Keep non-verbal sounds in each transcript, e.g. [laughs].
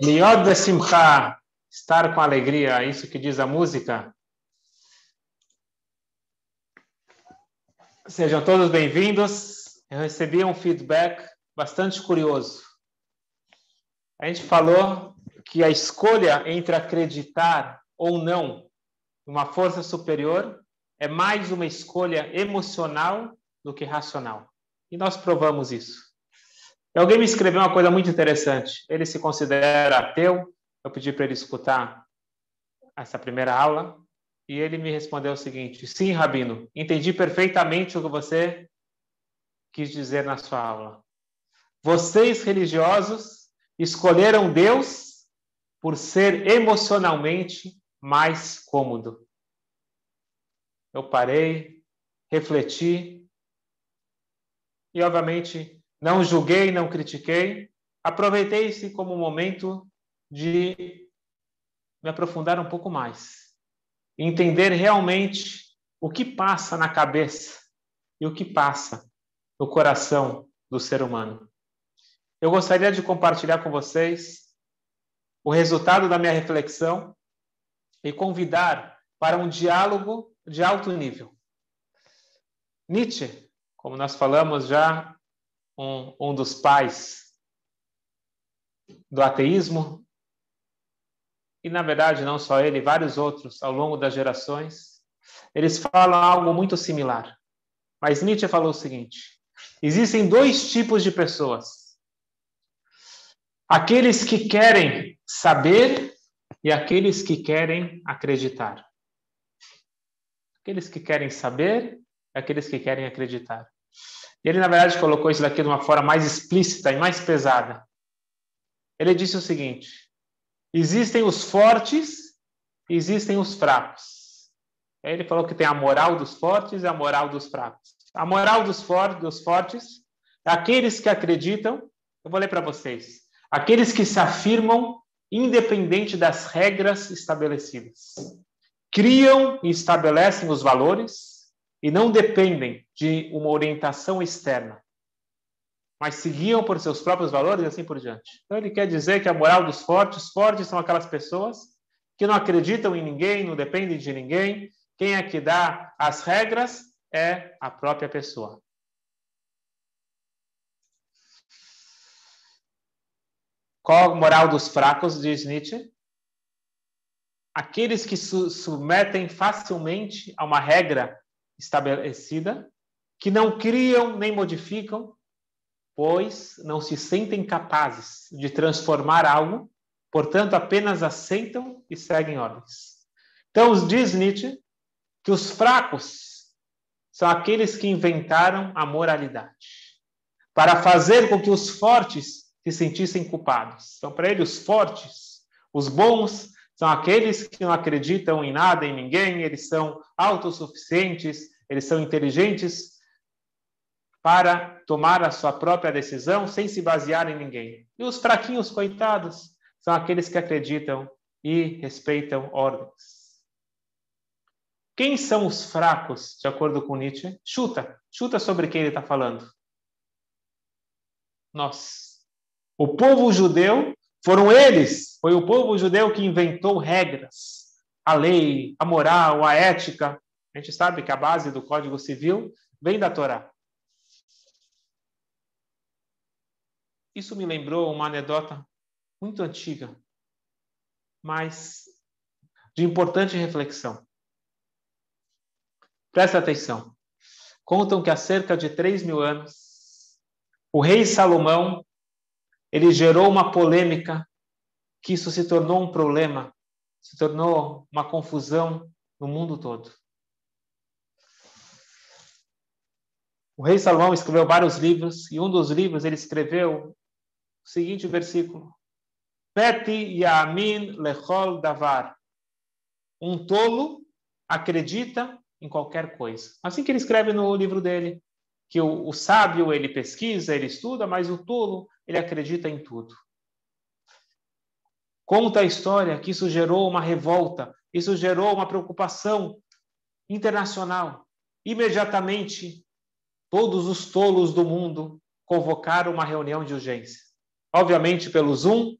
Liod Besimcha, estar com alegria, é isso que diz a música. Sejam todos bem-vindos. Eu recebi um feedback bastante curioso. A gente falou que a escolha entre acreditar ou não numa força superior é mais uma escolha emocional do que racional. E nós provamos isso. Alguém me escreveu uma coisa muito interessante. Ele se considera ateu. Eu pedi para ele escutar essa primeira aula e ele me respondeu o seguinte: Sim, Rabino, entendi perfeitamente o que você quis dizer na sua aula. Vocês religiosos escolheram Deus por ser emocionalmente mais cômodo. Eu parei, refleti e, obviamente, não julguei, não critiquei. Aproveitei-se como um momento de me aprofundar um pouco mais. Entender realmente o que passa na cabeça e o que passa no coração do ser humano. Eu gostaria de compartilhar com vocês o resultado da minha reflexão e convidar para um diálogo de alto nível. Nietzsche, como nós falamos já um, um dos pais do ateísmo, e na verdade não só ele, vários outros ao longo das gerações, eles falam algo muito similar. Mas Nietzsche falou o seguinte: existem dois tipos de pessoas. Aqueles que querem saber e aqueles que querem acreditar. Aqueles que querem saber aqueles que querem acreditar. Ele, na verdade, colocou isso daqui de uma forma mais explícita e mais pesada. Ele disse o seguinte: existem os fortes existem os fracos. Aí ele falou que tem a moral dos fortes e a moral dos fracos. A moral dos, for dos fortes aqueles que acreditam, eu vou ler para vocês, aqueles que se afirmam independente das regras estabelecidas. Criam e estabelecem os valores, e não dependem de uma orientação externa, mas seguiam por seus próprios valores e assim por diante. Então ele quer dizer que a moral dos fortes, fortes são aquelas pessoas que não acreditam em ninguém, não dependem de ninguém. Quem é que dá as regras é a própria pessoa. Qual a moral dos fracos, diz Nietzsche? Aqueles que se submetem facilmente a uma regra estabelecida, que não criam nem modificam, pois não se sentem capazes de transformar algo, portanto apenas aceitam e seguem ordens. Então, diz Nietzsche que os fracos são aqueles que inventaram a moralidade para fazer com que os fortes se sentissem culpados. Então, para ele, os fortes, os bons, são aqueles que não acreditam em nada, em ninguém, eles são autossuficientes, eles são inteligentes para tomar a sua própria decisão sem se basear em ninguém. E os fraquinhos, coitados, são aqueles que acreditam e respeitam ordens. Quem são os fracos, de acordo com Nietzsche? Chuta, chuta sobre quem ele está falando. Nós. O povo judeu foram eles, foi o povo judeu que inventou regras, a lei, a moral, a ética. A gente sabe que a base do Código Civil vem da Torá. Isso me lembrou uma anedota muito antiga, mas de importante reflexão. Presta atenção. Contam que há cerca de 3 mil anos, o rei Salomão ele gerou uma polêmica que isso se tornou um problema, se tornou uma confusão no mundo todo. O rei Salomão escreveu vários livros e um dos livros ele escreveu o seguinte versículo: Peti yamin lechol davar. Um tolo acredita em qualquer coisa. Assim que ele escreve no livro dele, que o, o sábio ele pesquisa, ele estuda, mas o tolo ele acredita em tudo. Conta a história que isso gerou uma revolta, isso gerou uma preocupação internacional. Imediatamente, todos os tolos do mundo convocar uma reunião de urgência. Obviamente pelo Zoom,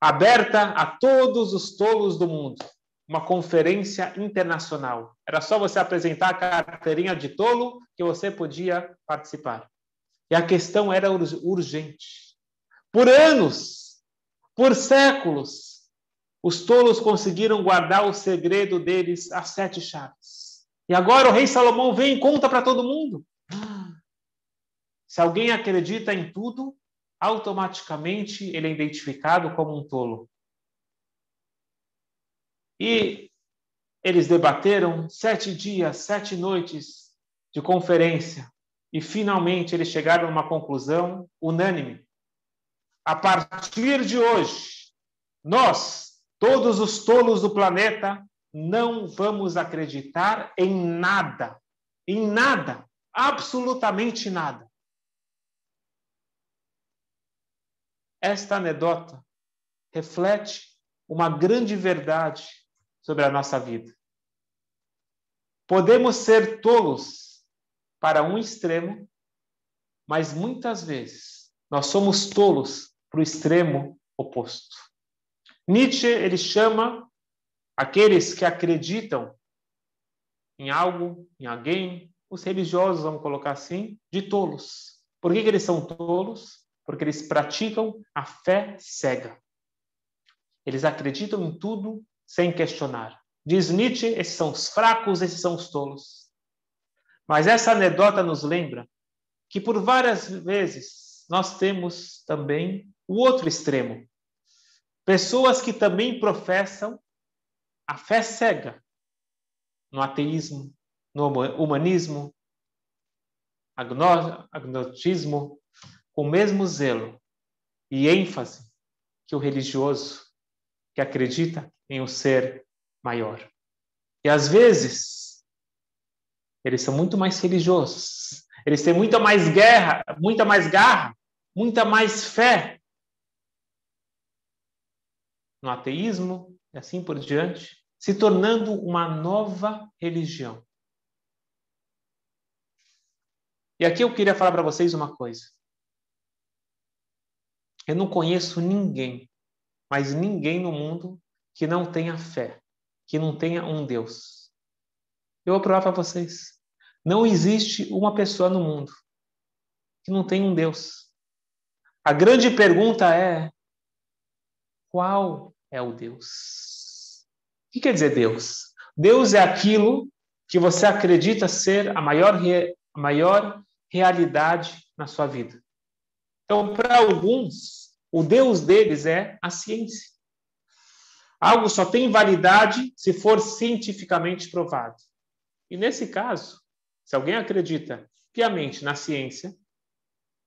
aberta a todos os tolos do mundo. Uma conferência internacional. Era só você apresentar a carteirinha de tolo que você podia participar. E a questão era urgente. Por anos, por séculos, os tolos conseguiram guardar o segredo deles as sete chaves. E agora o rei Salomão vem e conta para todo mundo. Se alguém acredita em tudo, automaticamente ele é identificado como um tolo. E eles debateram sete dias, sete noites de conferência e finalmente eles chegaram a uma conclusão unânime. A partir de hoje, nós, todos os tolos do planeta, não vamos acreditar em nada, em nada, absolutamente nada. Esta anedota reflete uma grande verdade sobre a nossa vida. Podemos ser tolos para um extremo, mas muitas vezes nós somos tolos para o extremo oposto. Nietzsche ele chama aqueles que acreditam em algo, em alguém, os religiosos, vamos colocar assim, de tolos. Por que, que eles são tolos? porque eles praticam a fé cega. Eles acreditam em tudo sem questionar. Diz Nietzsche: esses são os fracos, esses são os tolos. Mas essa anedota nos lembra que por várias vezes nós temos também o outro extremo. Pessoas que também professam a fé cega no ateísmo, no humanismo, agnotismo, com o mesmo zelo e ênfase que o religioso que acredita em um ser maior. E às vezes eles são muito mais religiosos, eles têm muita mais guerra, muita mais garra, muita mais fé no ateísmo e assim por diante, se tornando uma nova religião. E aqui eu queria falar para vocês uma coisa. Eu não conheço ninguém, mas ninguém no mundo que não tenha fé, que não tenha um Deus. Eu vou provar para vocês. Não existe uma pessoa no mundo que não tenha um Deus. A grande pergunta é: qual é o Deus? O que quer dizer Deus? Deus é aquilo que você acredita ser a maior, a maior realidade na sua vida. Então, para alguns, o Deus deles é a ciência. Algo só tem validade se for cientificamente provado. E nesse caso, se alguém acredita piamente na ciência,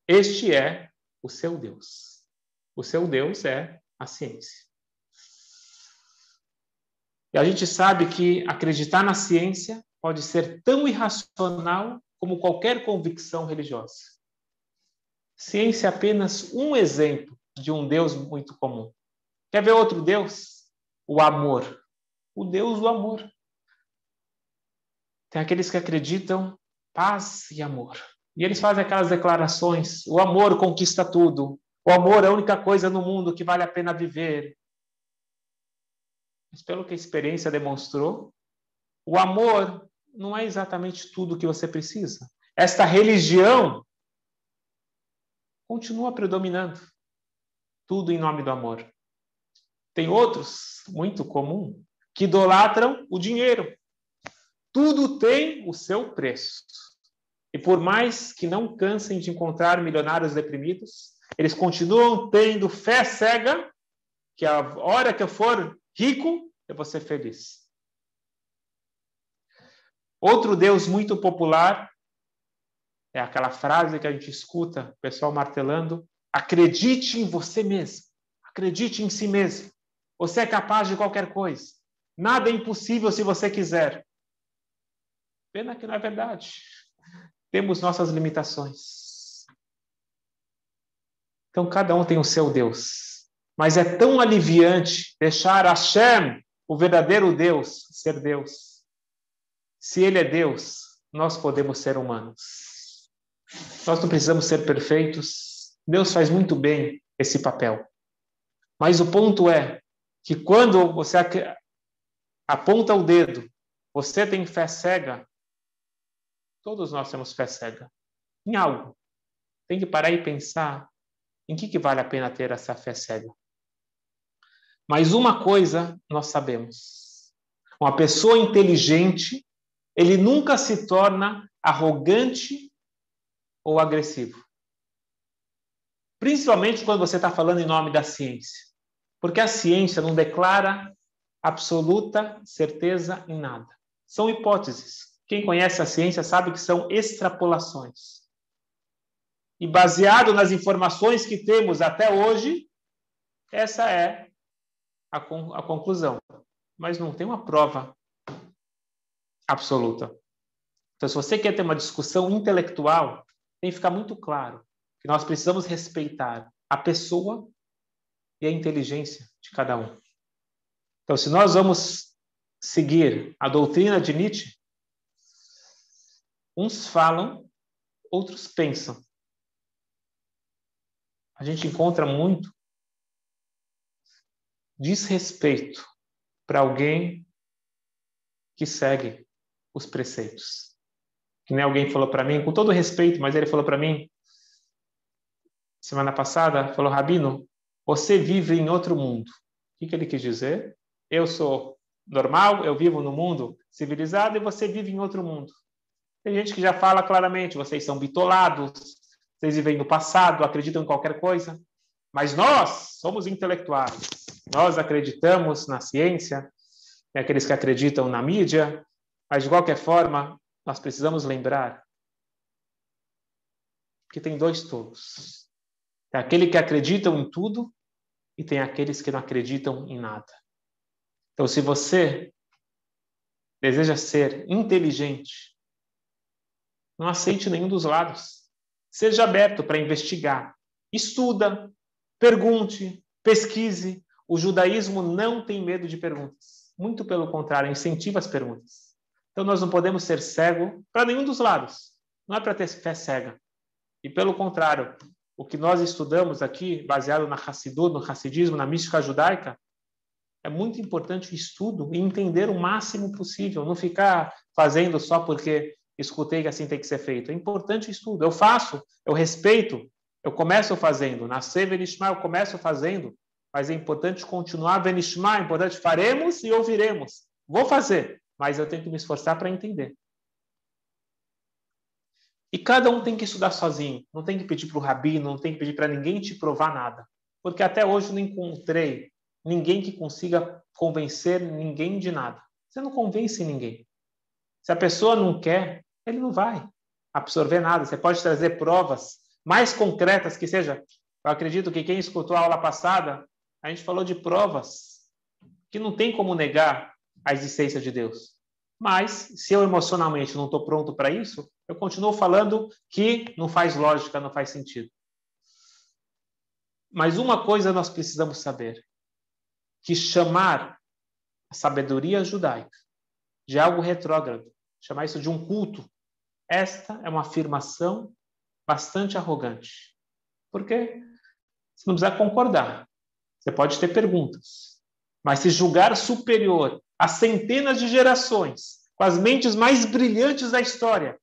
este é o seu Deus. O seu Deus é a ciência. E a gente sabe que acreditar na ciência pode ser tão irracional como qualquer convicção religiosa. Ciência é apenas um exemplo de um Deus muito comum. Quer ver outro Deus? O amor. O Deus do amor. Tem aqueles que acreditam paz e amor. E eles fazem aquelas declarações: o amor conquista tudo. O amor é a única coisa no mundo que vale a pena viver. Mas pelo que a experiência demonstrou, o amor não é exatamente tudo que você precisa. Esta religião continua predominando. Tudo em nome do amor. Tem outros, muito comum, que idolatram o dinheiro. Tudo tem o seu preço. E por mais que não cansem de encontrar milionários deprimidos, eles continuam tendo fé cega que a hora que eu for rico, eu vou ser feliz. Outro Deus muito popular é aquela frase que a gente escuta o pessoal martelando: acredite em você mesmo, acredite em si mesmo. Você é capaz de qualquer coisa. Nada é impossível se você quiser. Pena que não é verdade. Temos nossas limitações. Então, cada um tem o seu Deus. Mas é tão aliviante deixar Hashem, o verdadeiro Deus, ser Deus. Se Ele é Deus, nós podemos ser humanos. Nós não precisamos ser perfeitos. Deus faz muito bem esse papel. Mas o ponto é que quando você aponta o dedo, você tem fé cega, todos nós temos fé cega em algo. Tem que parar e pensar em que, que vale a pena ter essa fé cega. Mas uma coisa nós sabemos: uma pessoa inteligente, ele nunca se torna arrogante ou agressivo. Principalmente quando você está falando em nome da ciência. Porque a ciência não declara absoluta certeza em nada. São hipóteses. Quem conhece a ciência sabe que são extrapolações. E baseado nas informações que temos até hoje, essa é a, a conclusão. Mas não tem uma prova absoluta. Então, se você quer ter uma discussão intelectual, tem que ficar muito claro que nós precisamos respeitar a pessoa e a inteligência de cada um. Então, se nós vamos seguir a doutrina de Nietzsche, uns falam, outros pensam. A gente encontra muito desrespeito para alguém que segue os preceitos que nem alguém falou para mim, com todo respeito, mas ele falou para mim semana passada, falou Rabino, você vive em outro mundo. O que, que ele quis dizer? Eu sou normal, eu vivo no mundo civilizado e você vive em outro mundo. Tem gente que já fala claramente, vocês são bitolados, vocês vivem no passado, acreditam em qualquer coisa. Mas nós somos intelectuais. Nós acreditamos na ciência, tem aqueles que acreditam na mídia, mas de qualquer forma, nós precisamos lembrar que tem dois tolos. Tem aquele que acreditam em tudo e tem aqueles que não acreditam em nada. Então, se você deseja ser inteligente, não aceite nenhum dos lados. Seja aberto para investigar. Estuda, pergunte, pesquise. O judaísmo não tem medo de perguntas. Muito pelo contrário, incentiva as perguntas. Então nós não podemos ser cego para nenhum dos lados. Não é para ter fé cega. E pelo contrário, o que nós estudamos aqui, baseado na Hassidut, no Hassidismo, na mística judaica, é muito importante o estudo e entender o máximo possível, não ficar fazendo só porque escutei que assim tem que ser feito. É importante o estudo. Eu faço, eu respeito, eu começo fazendo. Nascer Venishma, eu começo fazendo, mas é importante continuar Venishma, é importante faremos e ouviremos. Vou fazer mas eu tenho que me esforçar para entender. E cada um tem que estudar sozinho, não tem que pedir para o rabino, não tem que pedir para ninguém te provar nada. Porque até hoje eu não encontrei ninguém que consiga convencer ninguém de nada. Você não convence ninguém. Se a pessoa não quer, ele não vai absorver nada. Você pode trazer provas mais concretas que seja. Eu acredito que quem escutou a aula passada, a gente falou de provas que não tem como negar a existência de Deus. Mas, se eu emocionalmente não estou pronto para isso, eu continuo falando que não faz lógica, não faz sentido. Mas uma coisa nós precisamos saber: que chamar a sabedoria judaica de algo retrógrado, chamar isso de um culto, esta é uma afirmação bastante arrogante. Por quê? Você não precisa concordar. Você pode ter perguntas. Mas se julgar superior há centenas de gerações, com as mentes mais brilhantes da história,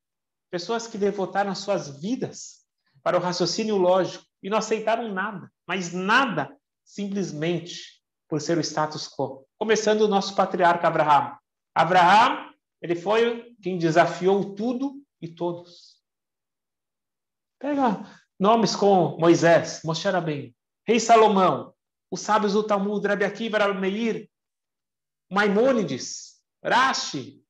pessoas que devotaram suas vidas para o raciocínio lógico e não aceitaram nada, mas nada, simplesmente por ser o status quo. Começando o nosso patriarca Abraão. Abraão, ele foi quem desafiou tudo e todos. Pega nomes como Moisés, Moshe Rabbeinu, Rei Salomão, os sábios do Talmud, Rabi Akiva, Rabi Meir, Maimônides, Rashi.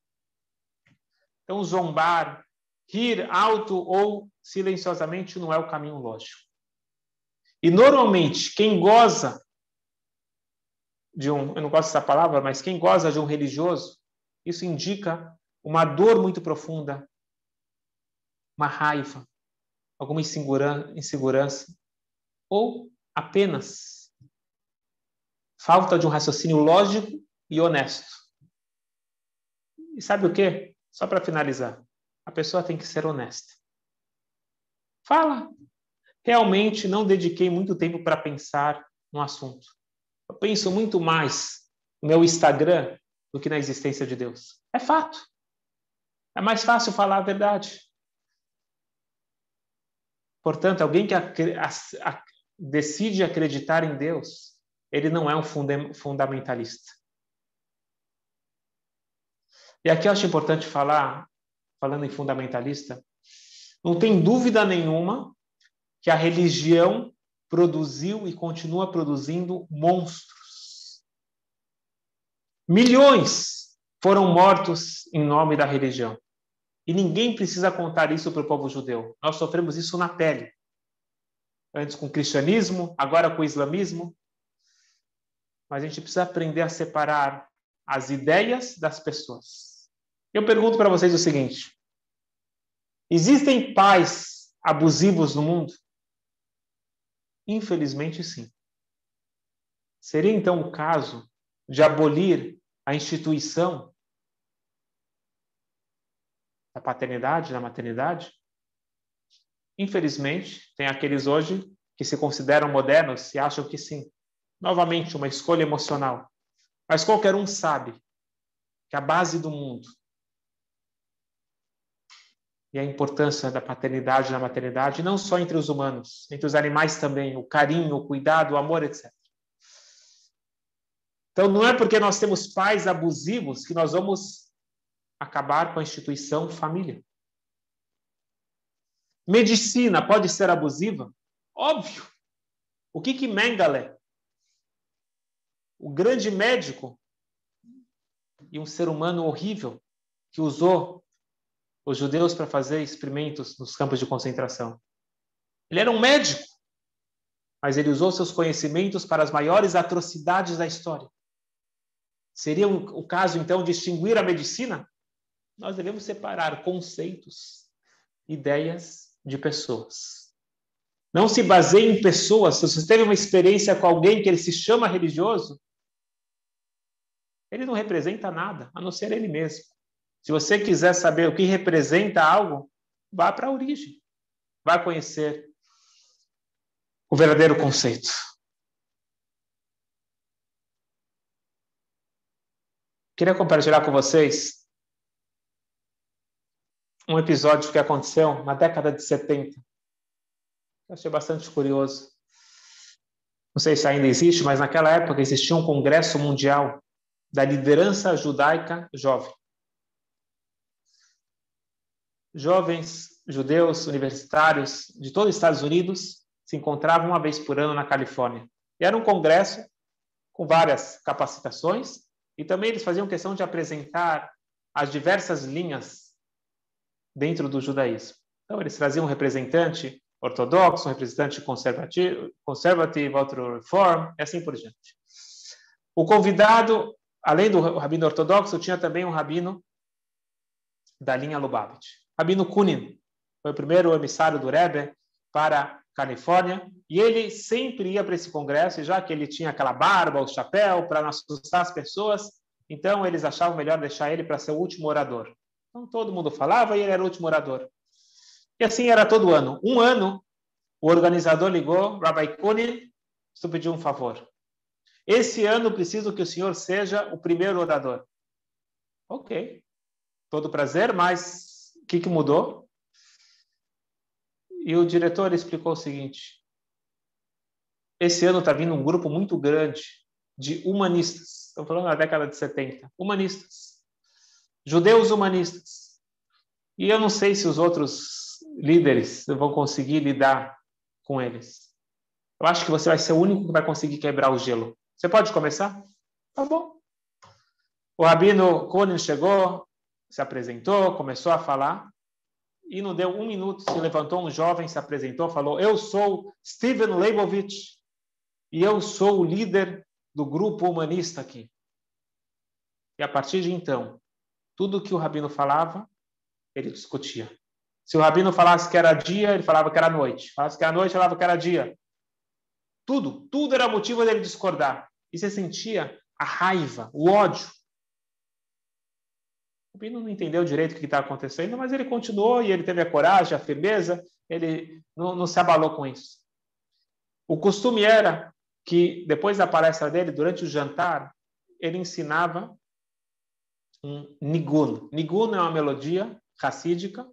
Então, zombar, rir alto ou silenciosamente não é o caminho lógico. E normalmente, quem goza de um, eu não gosto dessa palavra, mas quem goza de um religioso, isso indica uma dor muito profunda, uma raiva, alguma insegurança, ou apenas falta de um raciocínio lógico e honesto. E sabe o que? Só para finalizar, a pessoa tem que ser honesta. Fala. Realmente não dediquei muito tempo para pensar no assunto. Eu penso muito mais no meu Instagram do que na existência de Deus. É fato. É mais fácil falar a verdade. Portanto, alguém que decide acreditar em Deus, ele não é um fundamentalista. E aqui eu acho importante falar, falando em fundamentalista, não tem dúvida nenhuma que a religião produziu e continua produzindo monstros. Milhões foram mortos em nome da religião. E ninguém precisa contar isso para o povo judeu. Nós sofremos isso na pele. Antes com o cristianismo, agora com o islamismo. Mas a gente precisa aprender a separar as ideias das pessoas. Eu pergunto para vocês o seguinte: existem pais abusivos no mundo? Infelizmente, sim. Seria então o caso de abolir a instituição da paternidade, da maternidade? Infelizmente, tem aqueles hoje que se consideram modernos e acham que sim. Novamente, uma escolha emocional. Mas qualquer um sabe que a base do mundo e a importância da paternidade e da maternidade, não só entre os humanos, entre os animais também, o carinho, o cuidado, o amor, etc. Então, não é porque nós temos pais abusivos que nós vamos acabar com a instituição família. Medicina pode ser abusiva? Óbvio. O que que Mengele, o grande médico e um ser humano horrível que usou os judeus para fazer experimentos nos campos de concentração. Ele era um médico, mas ele usou seus conhecimentos para as maiores atrocidades da história. Seria o caso, então, de extinguir a medicina? Nós devemos separar conceitos, ideias de pessoas. Não se baseie em pessoas. Se você teve uma experiência com alguém que ele se chama religioso, ele não representa nada, a não ser ele mesmo. Se você quiser saber o que representa algo, vá para a origem. Vá conhecer o verdadeiro conceito. Queria compartilhar com vocês um episódio que aconteceu na década de 70. Eu achei bastante curioso. Não sei se ainda existe, mas naquela época existia um congresso mundial da liderança judaica jovem jovens judeus universitários de todos os Estados Unidos se encontravam uma vez por ano na Califórnia. E era um congresso com várias capacitações e também eles faziam questão de apresentar as diversas linhas dentro do judaísmo. Então eles traziam um representante ortodoxo, um representante conservativo, conservativo outro reform, e assim por diante. O convidado, além do rabino ortodoxo, tinha também um rabino da linha Lubavitch. Rabino Kunin foi o primeiro emissário do Rebbe para Califórnia, e ele sempre ia para esse congresso, já que ele tinha aquela barba, o chapéu, para não assustar as pessoas, então eles achavam melhor deixar ele para ser o último orador. Então todo mundo falava e ele era o último orador. E assim era todo ano. Um ano, o organizador ligou, Rabbi Kunin, tu pediu um favor. Esse ano preciso que o senhor seja o primeiro orador. Ok. Todo prazer, mas o que, que mudou? E o diretor explicou o seguinte: esse ano está vindo um grupo muito grande de humanistas. Estamos falando da década de 70. Humanistas. Judeus humanistas. E eu não sei se os outros líderes vão conseguir lidar com eles. Eu acho que você vai ser o único que vai conseguir quebrar o gelo. Você pode começar? Tá bom. O Rabino Conan chegou, se apresentou, começou a falar, e não deu um minuto, se levantou um jovem, se apresentou, falou: Eu sou Steven Leibovitch e eu sou o líder do grupo humanista aqui. E a partir de então, tudo que o rabino falava, ele discutia. Se o rabino falasse que era dia, ele falava que era noite. Falasse que era noite, ele falava que era dia. Tudo, tudo era motivo dele discordar. E você sentia a raiva, o ódio o Pino não entendeu direito o que estava acontecendo, mas ele continuou e ele teve a coragem, a firmeza ele não, não se abalou com isso. O costume era que, depois da palestra dele, durante o jantar, ele ensinava um nigun. Nigun é uma melodia racídica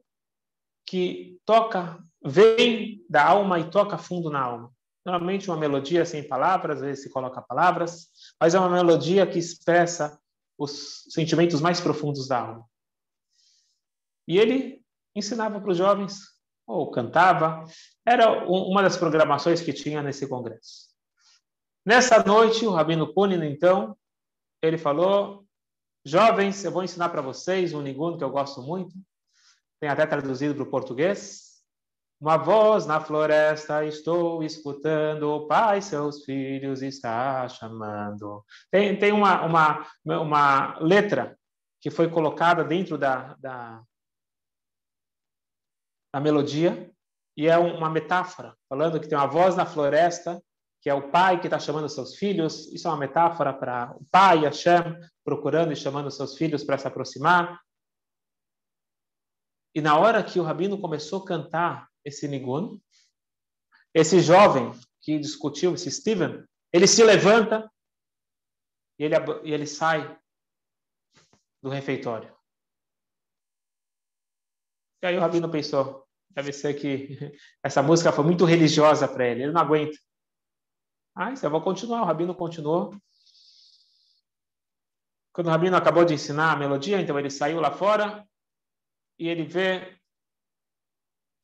que toca, vem da alma e toca fundo na alma. Normalmente uma melodia sem palavras, às vezes se coloca palavras, mas é uma melodia que expressa os sentimentos mais profundos da alma. E ele ensinava para os jovens, ou cantava, era uma das programações que tinha nesse congresso. Nessa noite, o Rabino Punin, então, ele falou, jovens, eu vou ensinar para vocês um nigun que eu gosto muito, tem até traduzido para o português, uma voz na floresta, estou escutando, o pai seus filhos está chamando. Tem, tem uma, uma, uma letra que foi colocada dentro da, da, da melodia, e é uma metáfora, falando que tem uma voz na floresta, que é o pai que está chamando seus filhos. Isso é uma metáfora para o pai, Hashem, procurando e chamando seus filhos para se aproximar. E na hora que o rabino começou a cantar esse Nigun. Esse jovem que discutiu, esse Steven, ele se levanta e ele, e ele sai do refeitório. E aí o rabino pensou, deve ser que [laughs] essa música foi muito religiosa para ele, ele não aguenta. Ah, eu vou continuar. O rabino continuou. Quando o rabino acabou de ensinar a melodia, então ele saiu lá fora e ele vê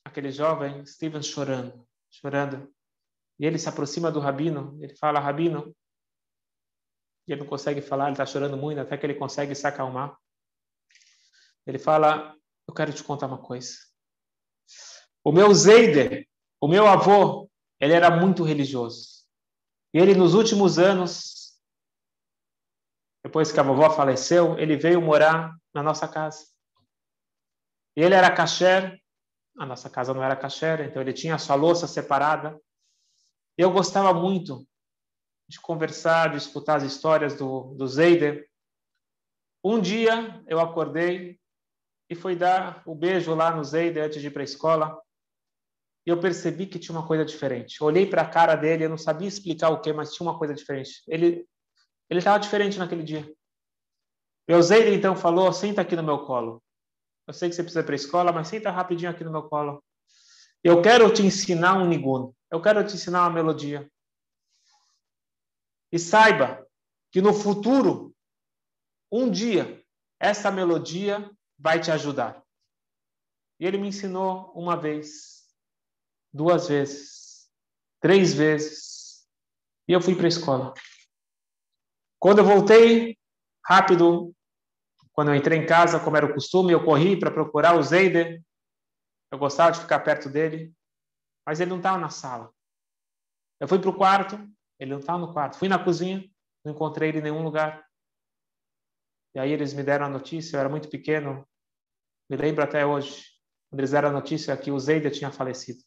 aquele jovem Steven chorando, chorando. E ele se aproxima do rabino, ele fala, rabino, e ele não consegue falar, ele está chorando muito, até que ele consegue se acalmar. Ele fala, eu quero te contar uma coisa. O meu Zeider, o meu avô, ele era muito religioso. E ele, nos últimos anos, depois que a vovó faleceu, ele veio morar na nossa casa. E ele era kasher, a nossa casa não era caché, então ele tinha a sua louça separada. Eu gostava muito de conversar, de escutar as histórias do, do Zeider. Um dia eu acordei e fui dar o beijo lá no Zeider antes de ir para a escola. E eu percebi que tinha uma coisa diferente. olhei para a cara dele, eu não sabia explicar o que, mas tinha uma coisa diferente. Ele ele estava diferente naquele dia. Meu Zeider então falou: senta aqui no meu colo. Eu sei que você precisa ir para a escola, mas senta rapidinho aqui no meu colo. Eu quero te ensinar um nigun. Eu quero te ensinar uma melodia. E saiba que no futuro, um dia, essa melodia vai te ajudar. E ele me ensinou uma vez, duas vezes, três vezes. E eu fui para a escola. Quando eu voltei, rápido, quando eu entrei em casa, como era o costume, eu corri para procurar o Zeider. Eu gostava de ficar perto dele, mas ele não estava na sala. Eu fui para o quarto, ele não estava no quarto. Fui na cozinha, não encontrei ele em nenhum lugar. E aí eles me deram a notícia, eu era muito pequeno, me lembro até hoje, quando eles deram a notícia que o Zeider tinha falecido.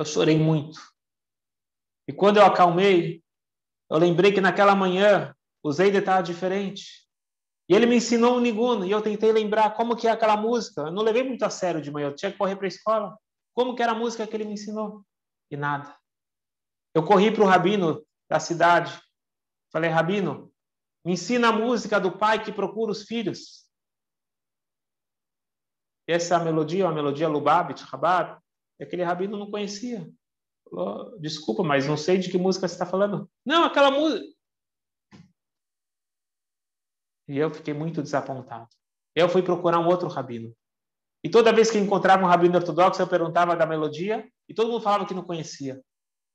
Eu chorei muito. E quando eu acalmei, eu lembrei que naquela manhã Zeider estava diferente. E ele me ensinou um nigun, e eu tentei lembrar como que é aquela música. Eu não levei muito a sério de manhã, eu tinha que correr para a escola. Como que era a música que ele me ensinou? E nada. Eu corri para o rabino da cidade. Falei, rabino, me ensina a música do pai que procura os filhos. Essa melodia, a melodia Lubavitch, Rabat, aquele rabino não conhecia. Falou, desculpa, mas não sei de que música você está falando. Não, aquela música. E eu fiquei muito desapontado. Eu fui procurar um outro rabino. E toda vez que encontrava um rabino ortodoxo, eu perguntava da melodia e todo mundo falava que não conhecia.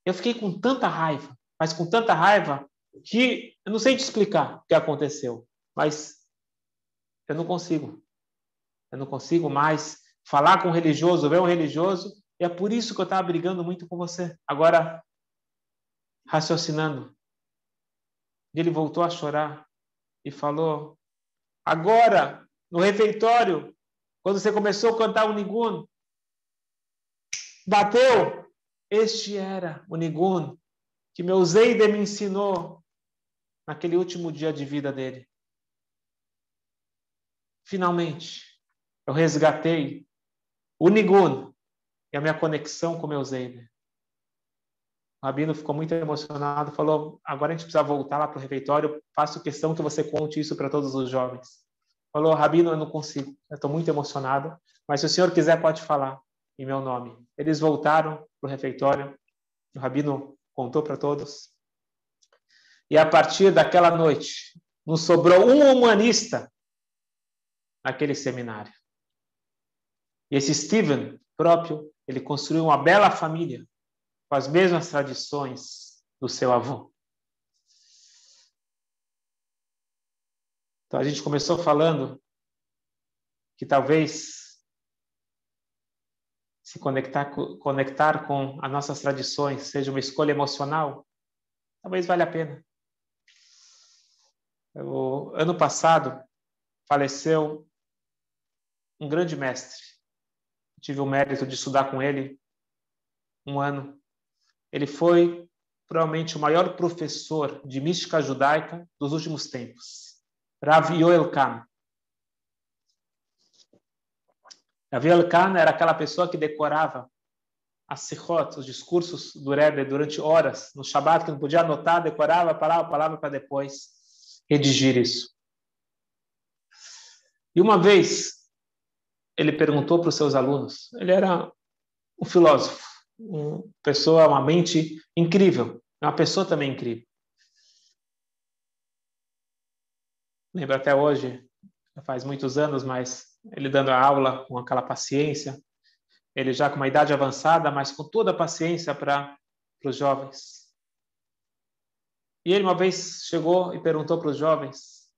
Eu fiquei com tanta raiva, mas com tanta raiva que eu não sei te explicar o que aconteceu, mas eu não consigo. Eu não consigo mais falar com um religioso, ver um religioso, e é por isso que eu estava brigando muito com você. Agora, raciocinando, ele voltou a chorar e falou: agora, no refeitório, quando você começou a cantar o Nigun, bateu. Este era o Nigun que meu Zeide me ensinou naquele último dia de vida dele. Finalmente, eu resgatei o Nigun e a minha conexão com o meu Zeider. O Rabino ficou muito emocionado, falou: agora a gente precisa voltar lá para o refeitório, faço questão que você conte isso para todos os jovens. Falou: Rabino, eu não consigo, eu estou muito emocionado, mas se o senhor quiser, pode falar em meu nome. Eles voltaram para o refeitório, o Rabino contou para todos. E a partir daquela noite, não sobrou um humanista naquele seminário. E esse Steven próprio, ele construiu uma bela família com as mesmas tradições do seu avô. Então a gente começou falando que talvez se conectar, conectar com as nossas tradições seja uma escolha emocional, talvez valha a pena. Ano passado faleceu um grande mestre. Tive o mérito de estudar com ele um ano. Ele foi provavelmente o maior professor de mística judaica dos últimos tempos, Rav Yoel Kahn. Rav Yoel Kahn era aquela pessoa que decorava as sichot, os discursos do Rebbe durante horas, no Shabbat, que não podia anotar, decorava palavra a palavra para depois redigir isso. E uma vez ele perguntou para os seus alunos, ele era um filósofo, uma pessoa, uma mente incrível, uma pessoa também incrível. Lembro até hoje, faz muitos anos, mas ele dando a aula com aquela paciência, ele já com uma idade avançada, mas com toda a paciência para os jovens. E ele uma vez chegou e perguntou para os jovens: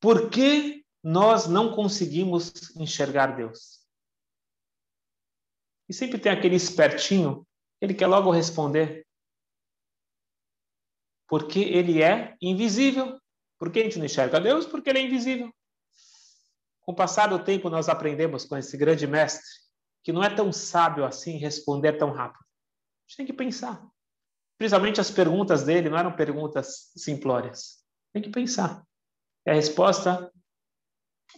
por que nós não conseguimos enxergar Deus? E sempre tem aquele espertinho, ele quer logo responder. Porque ele é invisível. Por que a gente não enxerga Deus? Porque ele é invisível. Com o passar do tempo, nós aprendemos com esse grande mestre que não é tão sábio assim responder tão rápido. A gente tem que pensar. Principalmente as perguntas dele não eram perguntas simplórias. Tem que pensar. E a resposta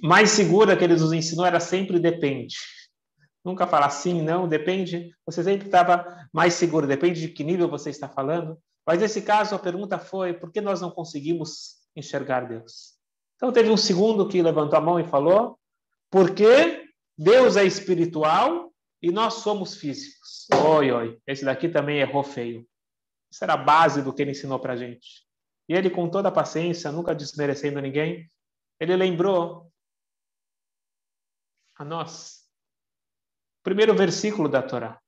mais segura que ele nos ensinou era sempre depende. Nunca falar sim, não, depende. Você sempre estava mais seguro, depende de que nível você está falando. Mas nesse caso, a pergunta foi: por que nós não conseguimos enxergar Deus? Então, teve um segundo que levantou a mão e falou: porque Deus é espiritual e nós somos físicos. Oi, oi, esse daqui também errou feio. Isso era a base do que ele ensinou para gente. E ele, com toda a paciência, nunca desmerecendo ninguém, ele lembrou a nós primeiro versículo da Torá.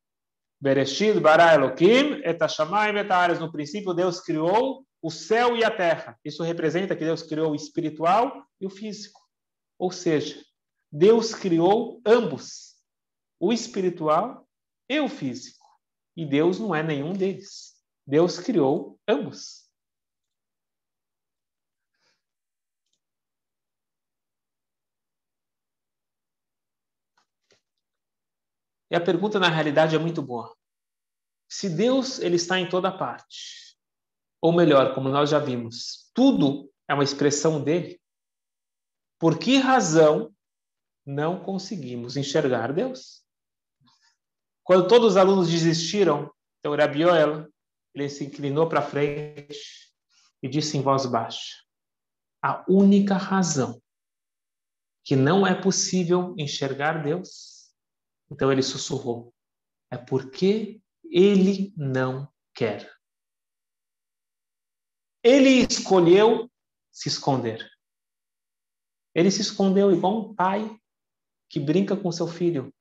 Bereshit bara Elohim et hashamayim et No princípio, Deus criou o céu e a terra. Isso representa que Deus criou o espiritual e o físico. Ou seja, Deus criou ambos, o espiritual e o físico. E Deus não é nenhum deles. Deus criou ambos. E a pergunta, na realidade, é muito boa. Se Deus ele está em toda parte, ou melhor, como nós já vimos, tudo é uma expressão dele, por que razão não conseguimos enxergar Deus? Quando todos os alunos desistiram, então Rabi Yoel, ele se inclinou para frente e disse em voz baixa: A única razão que não é possível enxergar Deus então ele sussurrou: É porque ele não quer. Ele escolheu se esconder. Ele se escondeu igual um pai que brinca com seu filho.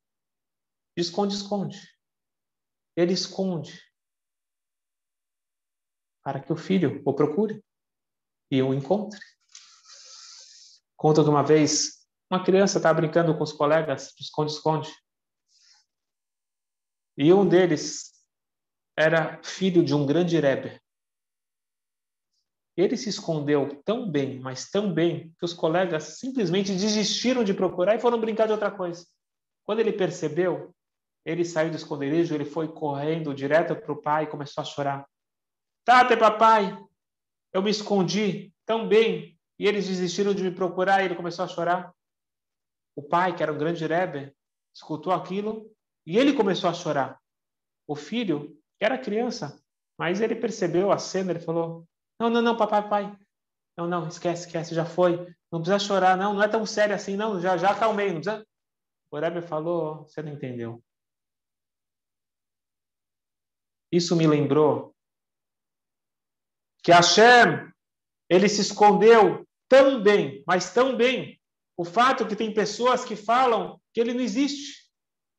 Esconde, esconde. Ele esconde para que o filho o procure e o encontre. Conta que uma vez uma criança estava brincando com os colegas de esconde-esconde. E um deles era filho de um grande Rebbe. Ele se escondeu tão bem, mas tão bem, que os colegas simplesmente desistiram de procurar e foram brincar de outra coisa. Quando ele percebeu, ele saiu do esconderijo, ele foi correndo direto para o pai e começou a chorar. Tate, papai, eu me escondi tão bem e eles desistiram de me procurar e ele começou a chorar. O pai, que era um grande Rebbe, escutou aquilo e ele começou a chorar. O filho, era criança, mas ele percebeu a cena, ele falou: Não, não, não, papai, pai. Não, não, esquece, esquece, já foi. Não precisa chorar, não, não é tão sério assim, não, já, já acalmei, não precisa. O Rebbe falou: Você não entendeu. Isso me lembrou que Hashem, ele se escondeu tão bem, mas tão bem. O fato que tem pessoas que falam que ele não existe.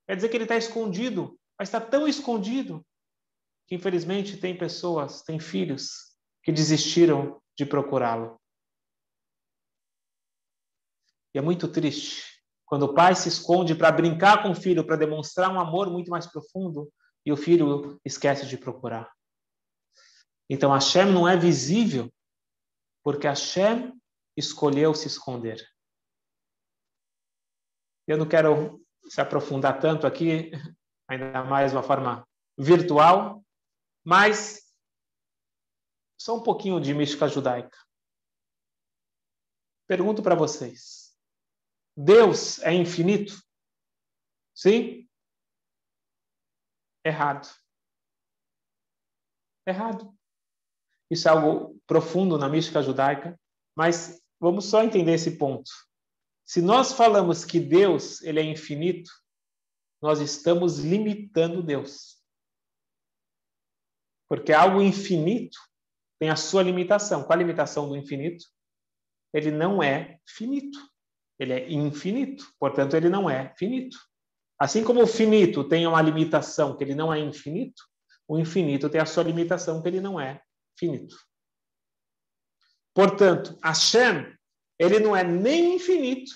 Quer dizer que ele está escondido, mas está tão escondido que infelizmente tem pessoas, tem filhos que desistiram de procurá-lo. E é muito triste quando o pai se esconde para brincar com o filho, para demonstrar um amor muito mais profundo, e o filho esquece de procurar. Então Hashem não é visível, porque Hashem escolheu se esconder. Eu não quero se aprofundar tanto aqui, ainda mais de uma forma virtual, mas só um pouquinho de mística judaica. Pergunto para vocês: Deus é infinito? Sim? Errado. Errado. Isso é algo profundo na mística judaica, mas vamos só entender esse ponto. Se nós falamos que Deus ele é infinito, nós estamos limitando Deus. Porque algo infinito tem a sua limitação. Qual a limitação do infinito? Ele não é finito. Ele é infinito. Portanto, ele não é finito. Assim como o finito tem uma limitação que ele não é infinito, o infinito tem a sua limitação que ele não é finito. Portanto, Hashem, ele não é nem infinito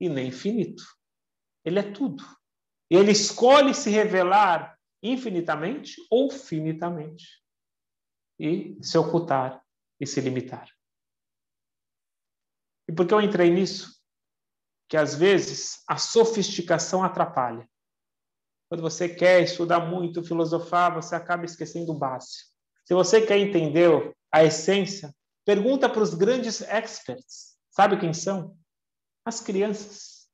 e nem finito. Ele é tudo. Ele escolhe se revelar infinitamente ou finitamente e se ocultar e se limitar. E por que eu entrei nisso? Que às vezes a sofisticação atrapalha. Quando você quer estudar muito, filosofar, você acaba esquecendo o básico. Se você quer entender a essência, pergunta para os grandes experts. Sabe quem são? As crianças.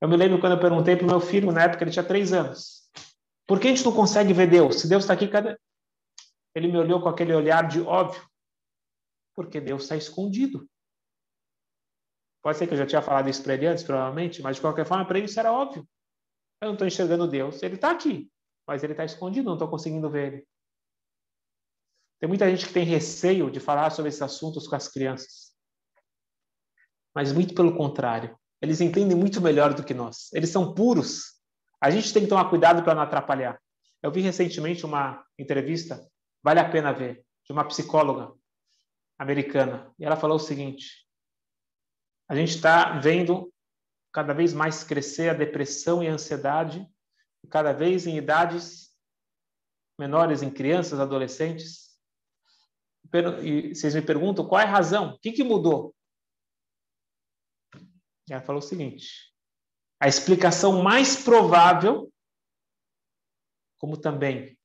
Eu me lembro quando eu perguntei para o meu filho, na época ele tinha três anos. Por que a gente não consegue ver Deus? Se Deus está aqui, cadê? Ele me olhou com aquele olhar de óbvio. Porque Deus está escondido. Pode ser que eu já tinha falado isso para ele antes, provavelmente, mas de qualquer forma, para ele isso era óbvio. Eu não estou enxergando Deus. Ele está aqui, mas ele está escondido, não estou conseguindo ver ele. Tem muita gente que tem receio de falar sobre esses assuntos com as crianças. Mas muito pelo contrário. Eles entendem muito melhor do que nós. Eles são puros. A gente tem que tomar cuidado para não atrapalhar. Eu vi recentemente uma entrevista vale a pena ver, de uma psicóloga americana. E ela falou o seguinte: a gente está vendo cada vez mais crescer a depressão e a ansiedade, cada vez em idades menores, em crianças, adolescentes. E vocês me perguntam qual é a razão? O que, que mudou? Ela falou o seguinte: a explicação mais provável, como também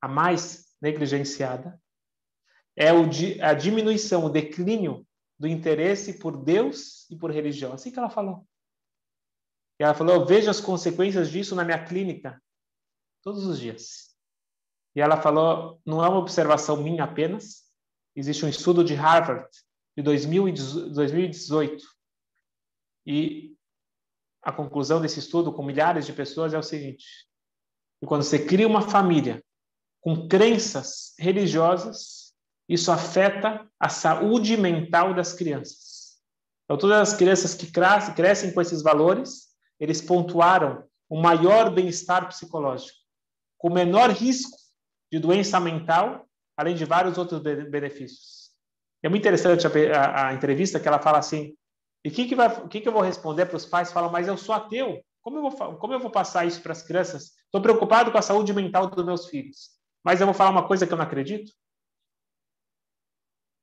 a mais negligenciada, é a diminuição, o declínio do interesse por Deus e por religião. Assim que ela falou. E ela falou: eu vejo as consequências disso na minha clínica todos os dias. E ela falou: não é uma observação minha apenas. Existe um estudo de Harvard de 2018. E a conclusão desse estudo com milhares de pessoas é o seguinte: que quando você cria uma família com crenças religiosas, isso afeta a saúde mental das crianças. Então, todas as crianças que crescem com esses valores, eles pontuaram o maior bem-estar psicológico, com menor risco de doença mental, além de vários outros benefícios. É muito interessante a, a, a entrevista que ela fala assim: e o que, que, que, que eu vou responder para os pais? Falam, mas eu sou ateu. Como eu vou, como eu vou passar isso para as crianças? Estou preocupado com a saúde mental dos meus filhos. Mas eu vou falar uma coisa que eu não acredito.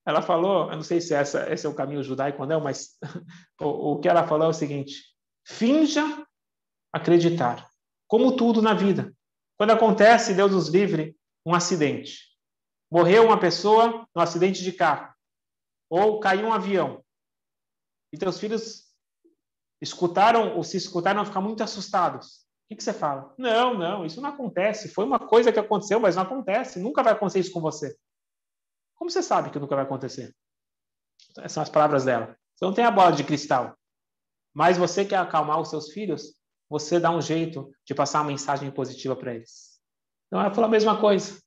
Ela falou, eu não sei se essa, esse é o caminho judaico ou não, mas [laughs] o, o que ela falou é o seguinte: finja acreditar, como tudo na vida. Quando acontece, Deus nos livre, um acidente. Morreu uma pessoa no acidente de carro, ou caiu um avião, e teus filhos escutaram ou se escutaram ficar muito assustados. O que, que você fala? Não, não, isso não acontece. Foi uma coisa que aconteceu, mas não acontece. Nunca vai acontecer isso com você. Como você sabe que nunca vai acontecer? Essas são as palavras dela. Você não tem a bola de cristal. Mas você quer acalmar os seus filhos, você dá um jeito de passar uma mensagem positiva para eles. Então ela falou a mesma coisa.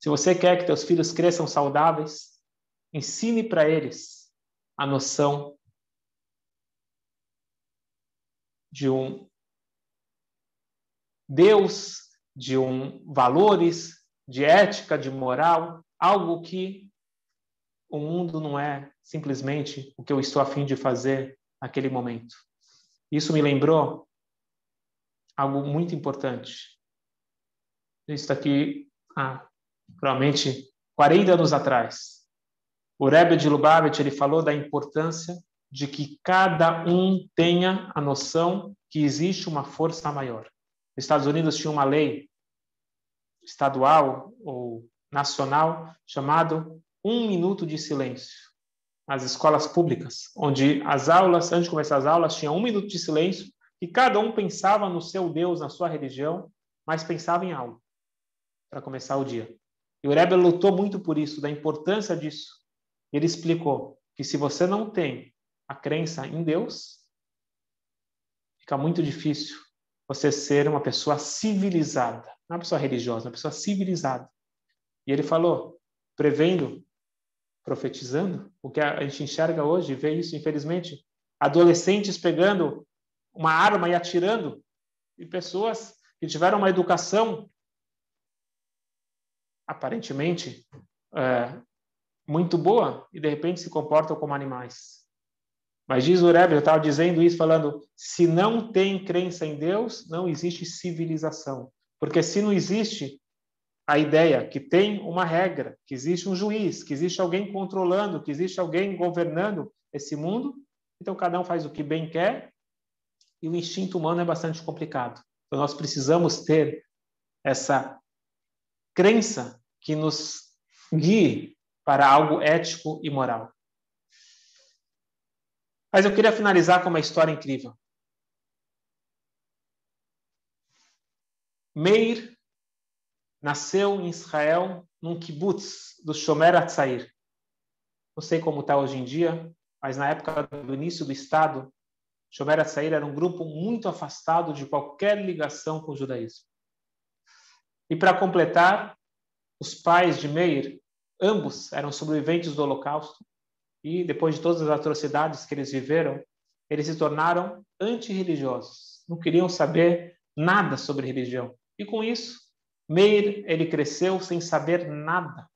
Se você quer que teus filhos cresçam saudáveis, ensine para eles a noção de um Deus, de um valores, de ética, de moral, algo que o mundo não é simplesmente o que eu estou a fim de fazer naquele momento. Isso me lembrou algo muito importante. Isso daqui, ah, provavelmente 40 anos atrás. O Rebbe de Lubavitch ele falou da importância de que cada um tenha a noção que existe uma força maior. Os Estados Unidos tinha uma lei estadual ou nacional chamado um minuto de silêncio. As escolas públicas, onde as aulas, antes de começar as aulas, tinha um minuto de silêncio e cada um pensava no seu Deus, na sua religião, mas pensava em algo para começar o dia. E o Rebbe lutou muito por isso, da importância disso. Ele explicou que se você não tem a crença em Deus, fica muito difícil você ser uma pessoa civilizada, não uma pessoa religiosa, uma pessoa civilizada. E ele falou, prevendo, profetizando, o que a gente enxerga hoje, vê isso, infelizmente, adolescentes pegando uma arma e atirando, e pessoas que tiveram uma educação aparentemente é, muito boa e de repente se comportam como animais. Mas diz o Rebbe, eu estava dizendo isso, falando, se não tem crença em Deus, não existe civilização. Porque se não existe a ideia que tem uma regra, que existe um juiz, que existe alguém controlando, que existe alguém governando esse mundo, então cada um faz o que bem quer e o instinto humano é bastante complicado. Então nós precisamos ter essa crença que nos guie para algo ético e moral. Mas eu queria finalizar com uma história incrível. Meir nasceu em Israel, num kibbutz do Shomer Atzair. Não sei como está hoje em dia, mas na época do início do Estado, Shomer Atzair era um grupo muito afastado de qualquer ligação com o judaísmo. E para completar, os pais de Meir, ambos eram sobreviventes do Holocausto, e depois de todas as atrocidades que eles viveram, eles se tornaram antirreligiosos. Não queriam saber nada sobre religião. E com isso, Meir, ele cresceu sem saber nada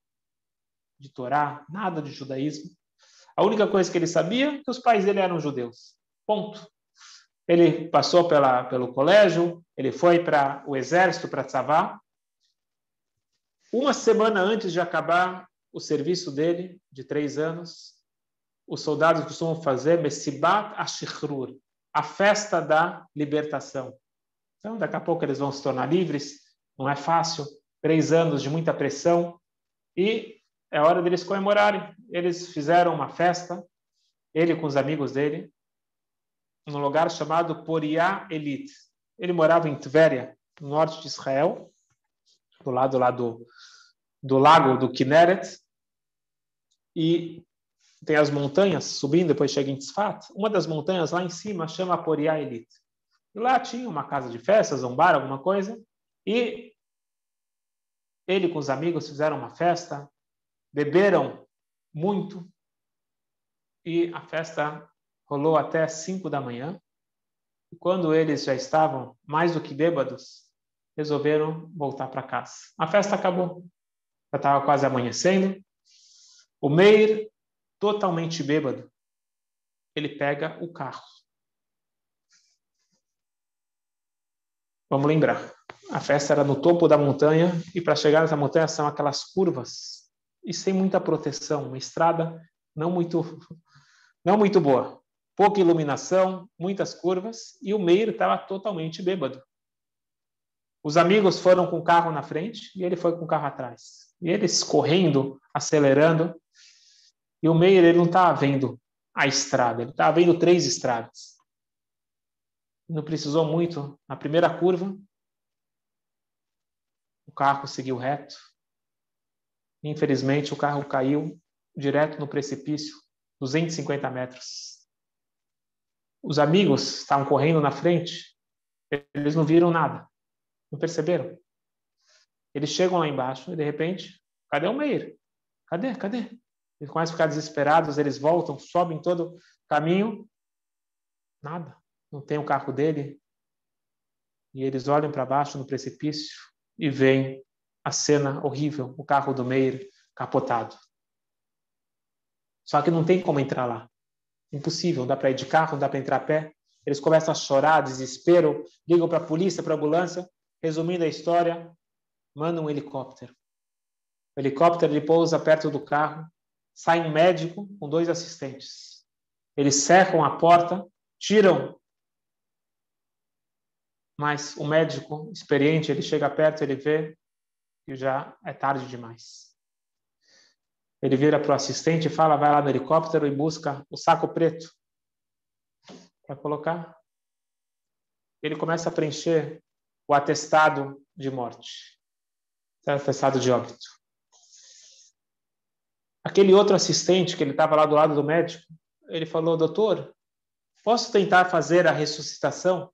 de Torá, nada de judaísmo. A única coisa que ele sabia é que os pais dele eram judeus. Ponto. Ele passou pela, pelo colégio, ele foi para o exército, para Tzavá. Uma semana antes de acabar o serviço dele, de três anos, os soldados costumam fazer Mesibat Ashrur, a festa da libertação. Então, daqui a pouco eles vão se tornar livres, não é fácil, três anos de muita pressão, e é hora deles comemorarem. Eles fizeram uma festa, ele com os amigos dele, num lugar chamado Poriá Elit. Ele morava em Tveria, no norte de Israel, do lado lá do, do lago do Kinneret, e tem as montanhas subindo, depois chega em Tzfat. Uma das montanhas lá em cima chama Poriá Elit. E lá tinha uma casa de festas, um bar, alguma coisa, e ele com os amigos fizeram uma festa, beberam muito, e a festa rolou até 5 da manhã. E quando eles já estavam mais do que bêbados, resolveram voltar para casa. A festa acabou. Já estava quase amanhecendo. O Meir totalmente bêbado, ele pega o carro. Vamos lembrar, a festa era no topo da montanha e para chegar nessa montanha são aquelas curvas e sem muita proteção, uma estrada não muito [laughs] não muito boa, pouca iluminação, muitas curvas e o Meir estava totalmente bêbado. Os amigos foram com o carro na frente e ele foi com o carro atrás. E eles correndo, acelerando, e o Meir ele não estava vendo a estrada, ele estava vendo três estradas. Não precisou muito. Na primeira curva, o carro seguiu reto. Infelizmente, o carro caiu direto no precipício, 250 metros. Os amigos estavam correndo na frente, eles não viram nada, não perceberam. Eles chegam lá embaixo e, de repente, cadê o Meir? Cadê? Cadê? Eles começam a ficar desesperados, eles voltam, sobem todo o caminho, nada. Não tem o carro dele. E eles olham para baixo no precipício e veem a cena horrível, o carro do Meir capotado. Só que não tem como entrar lá. Impossível, não dá para ir de carro, não dá para entrar a pé. Eles começam a chorar, desespero, ligam para a polícia, para a ambulância. Resumindo a história, manda um helicóptero. O helicóptero ele pousa perto do carro, sai um médico com dois assistentes. Eles cercam a porta, tiram. Mas o médico experiente, ele chega perto, ele vê que já é tarde demais. Ele vira para o assistente e fala: vai lá no helicóptero e busca o saco preto para colocar. Ele começa a preencher o atestado de morte, o atestado de óbito. Aquele outro assistente que ele estava lá do lado do médico, ele falou: doutor, posso tentar fazer a ressuscitação?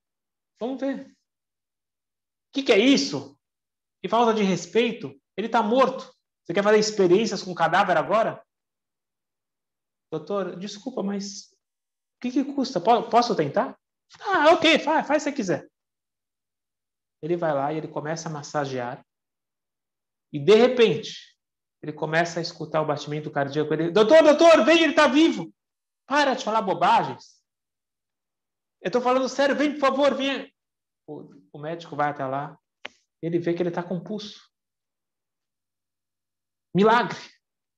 Vamos ver. O que, que é isso? Que falta de respeito. Ele está morto. Você quer fazer experiências com cadáver agora? Doutor, desculpa, mas o que, que custa? Posso tentar? Ah, ok, faz, faz se quiser. Ele vai lá e ele começa a massagear. E de repente, ele começa a escutar o batimento cardíaco. Ele, doutor, doutor, vem, ele está vivo. Para de falar bobagens. Eu estou falando sério, vem, por favor, vem. O, o médico vai até lá. Ele vê que ele está com pulso. Milagre.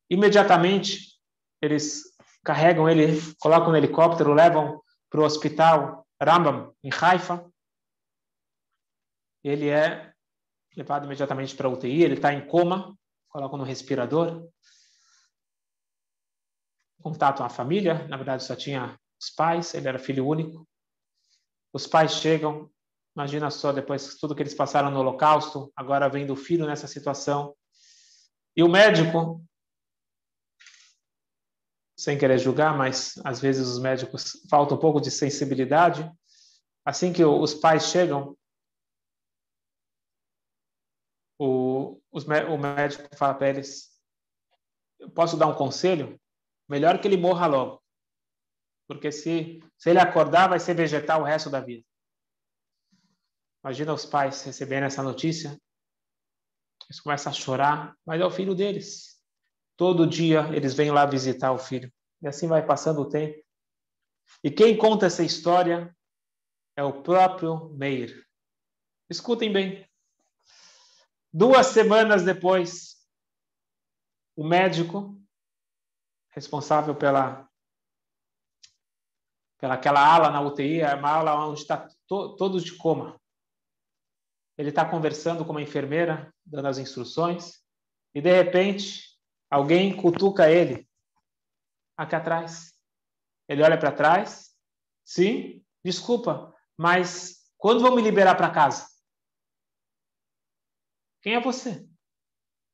Imediatamente, eles carregam ele, colocam no helicóptero, levam para o hospital Rambam, em Haifa. Ele é levado imediatamente para a UTI, ele está em coma, colocam no respirador. Contato a família, na verdade só tinha os pais, ele era filho único. Os pais chegam, imagina só, depois tudo que eles passaram no holocausto, agora vendo o filho nessa situação. E o médico, sem querer julgar, mas às vezes os médicos faltam um pouco de sensibilidade. Assim que os pais chegam, o, o médico fala para eles: posso dar um conselho? Melhor que ele morra logo. Porque se, se ele acordar, vai ser vegetal o resto da vida. Imagina os pais recebendo essa notícia. Eles começam a chorar, mas é o filho deles. Todo dia eles vêm lá visitar o filho. E assim vai passando o tempo. E quem conta essa história é o próprio Meir. Escutem bem. Duas semanas depois, o médico responsável pela pela aquela ala na UTI, é uma ala onde está to, todos de coma. Ele está conversando com uma enfermeira, dando as instruções, e de repente alguém cutuca ele aqui atrás. Ele olha para trás. Sim, desculpa, mas quando vão me liberar para casa? Quem é você?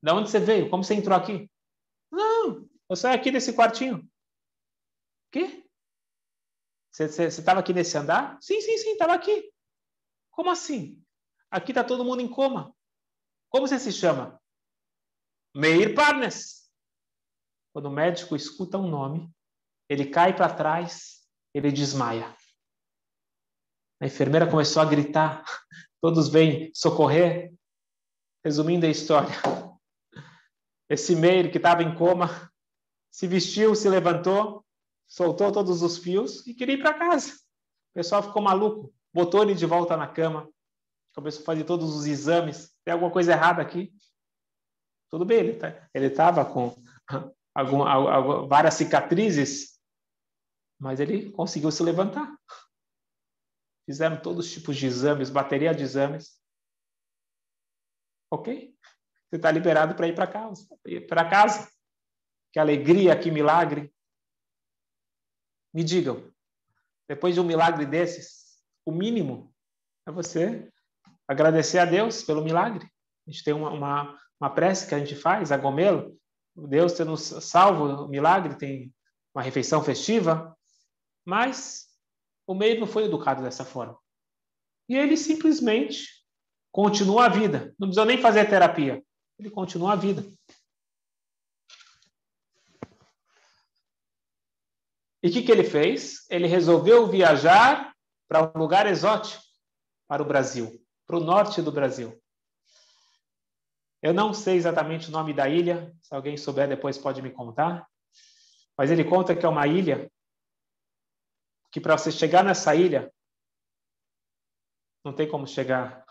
Da onde você veio? Como você entrou aqui? Não, eu saio aqui desse quartinho. Quê? Você estava aqui nesse andar? Sim, sim, sim, estava aqui. Como assim? Aqui está todo mundo em coma. Como você se chama? Meir Parnes. Quando o médico escuta um nome, ele cai para trás, ele desmaia. A enfermeira começou a gritar, [laughs] todos vêm socorrer. Resumindo a história, [laughs] esse Meir que estava em coma se vestiu, se levantou, soltou todos os fios e queria ir para casa. O pessoal ficou maluco, botou ele de volta na cama, começou a fazer todos os exames. Tem alguma coisa errada aqui? Tudo bem, ele tá, estava com [laughs] algum, várias cicatrizes, mas ele conseguiu se levantar. Fizeram todos os tipos de exames, bateria de exames. Ok? Você está liberado para ir para casa. Para casa. Que alegria, que milagre. Me digam, depois de um milagre desses, o mínimo é você agradecer a Deus pelo milagre. A gente tem uma, uma, uma prece que a gente faz, a Gomelo, Deus ter nos salvo, o milagre, tem uma refeição festiva, mas o meio não foi educado dessa forma. E ele simplesmente continua a vida. Não precisa nem fazer terapia. Ele continua a vida. E o que, que ele fez? Ele resolveu viajar para um lugar exótico, para o Brasil, para o norte do Brasil. Eu não sei exatamente o nome da ilha, se alguém souber depois pode me contar. Mas ele conta que é uma ilha que para você chegar nessa ilha não tem como chegar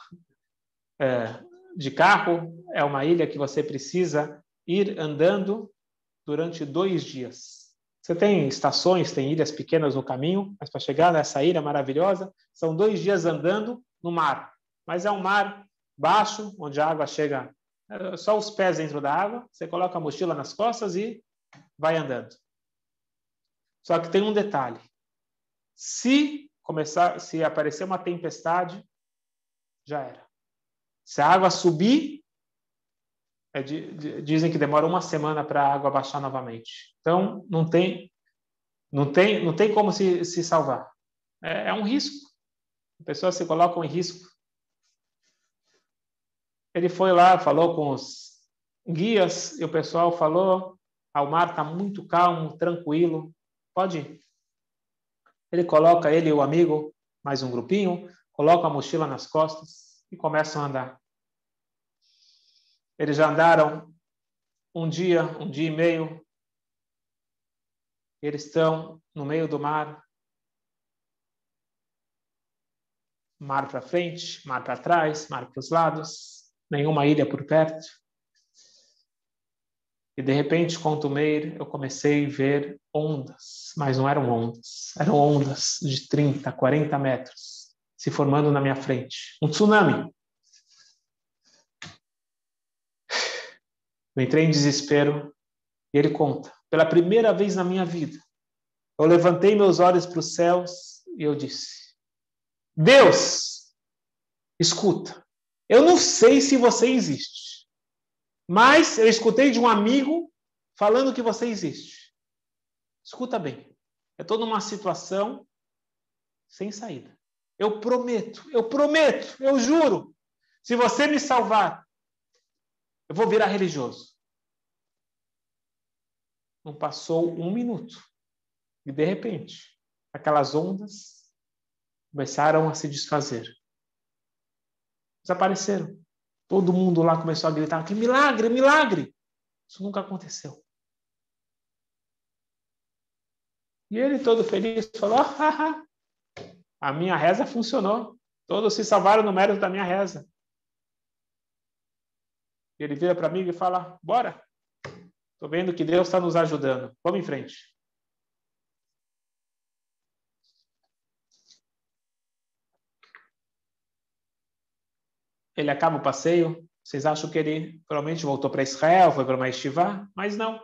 é, de carro. É uma ilha que você precisa ir andando durante dois dias. Você tem estações, tem ilhas pequenas no caminho, mas para chegar nessa ilha maravilhosa, são dois dias andando no mar. Mas é um mar baixo, onde a água chega é, só os pés dentro da água, você coloca a mochila nas costas e vai andando. Só que tem um detalhe. Se começar, se aparecer uma tempestade, já era. Se a água subir, é, dizem que demora uma semana para a água baixar novamente. Então, não tem, não tem, não tem como se, se salvar. É, é um risco. As pessoas se colocam em risco. Ele foi lá, falou com os guias e o pessoal falou: ah, o mar está muito calmo, tranquilo, pode ir. Ele coloca ele e o amigo, mais um grupinho, coloca a mochila nas costas e começam a andar. Eles já andaram um dia, um dia e meio. Eles estão no meio do mar. Mar para frente, mar para trás, mar para os lados, nenhuma ilha por perto. E de repente, com o Tumeir, eu comecei a ver ondas, mas não eram ondas, eram ondas de 30, 40 metros se formando na minha frente. Um tsunami. Eu entrei em desespero e ele conta: pela primeira vez na minha vida, eu levantei meus olhos para os céus e eu disse: Deus, escuta, eu não sei se você existe, mas eu escutei de um amigo falando que você existe. Escuta bem, eu estou numa situação sem saída. Eu prometo, eu prometo, eu juro, se você me salvar, eu vou virar religioso. Não passou um minuto. E, de repente, aquelas ondas começaram a se desfazer. Desapareceram. Todo mundo lá começou a gritar: que milagre, milagre! Isso nunca aconteceu. E ele, todo feliz, falou: ah, a minha reza funcionou. Todos se salvaram no mérito da minha reza. Ele vira para mim e fala: Bora. Estou vendo que Deus está nos ajudando. Vamos em frente. Ele acaba o passeio. Vocês acham que ele provavelmente voltou para Israel, foi para uma estivá? Mas não.